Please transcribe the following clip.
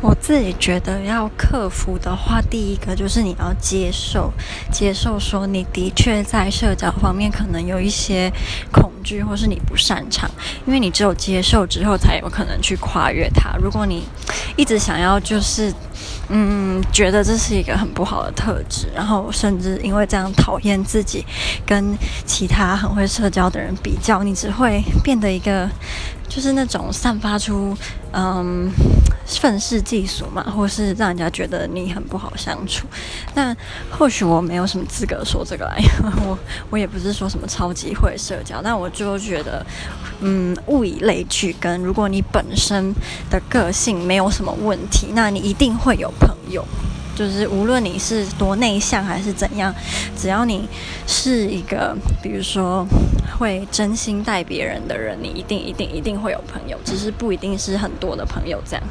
我自己觉得要克服的话，第一个就是你要接受，接受说你的确在社交方面可能有一些恐惧，或是你不擅长，因为你只有接受之后，才有可能去跨越它。如果你一直想要就是。嗯，觉得这是一个很不好的特质，然后甚至因为这样讨厌自己，跟其他很会社交的人比较，你只会变得一个就是那种散发出嗯愤世嫉俗嘛，或是让人家觉得你很不好相处。但或许我没有什么资格说这个来，我我也不是说什么超级会社交，但我就觉得嗯，物以类聚，跟如果你本身的个性没有什么问题，那你一定会有。朋友，就是无论你是多内向还是怎样，只要你是一个，比如说会真心待别人的人，你一定一定一定会有朋友，只是不一定是很多的朋友这样。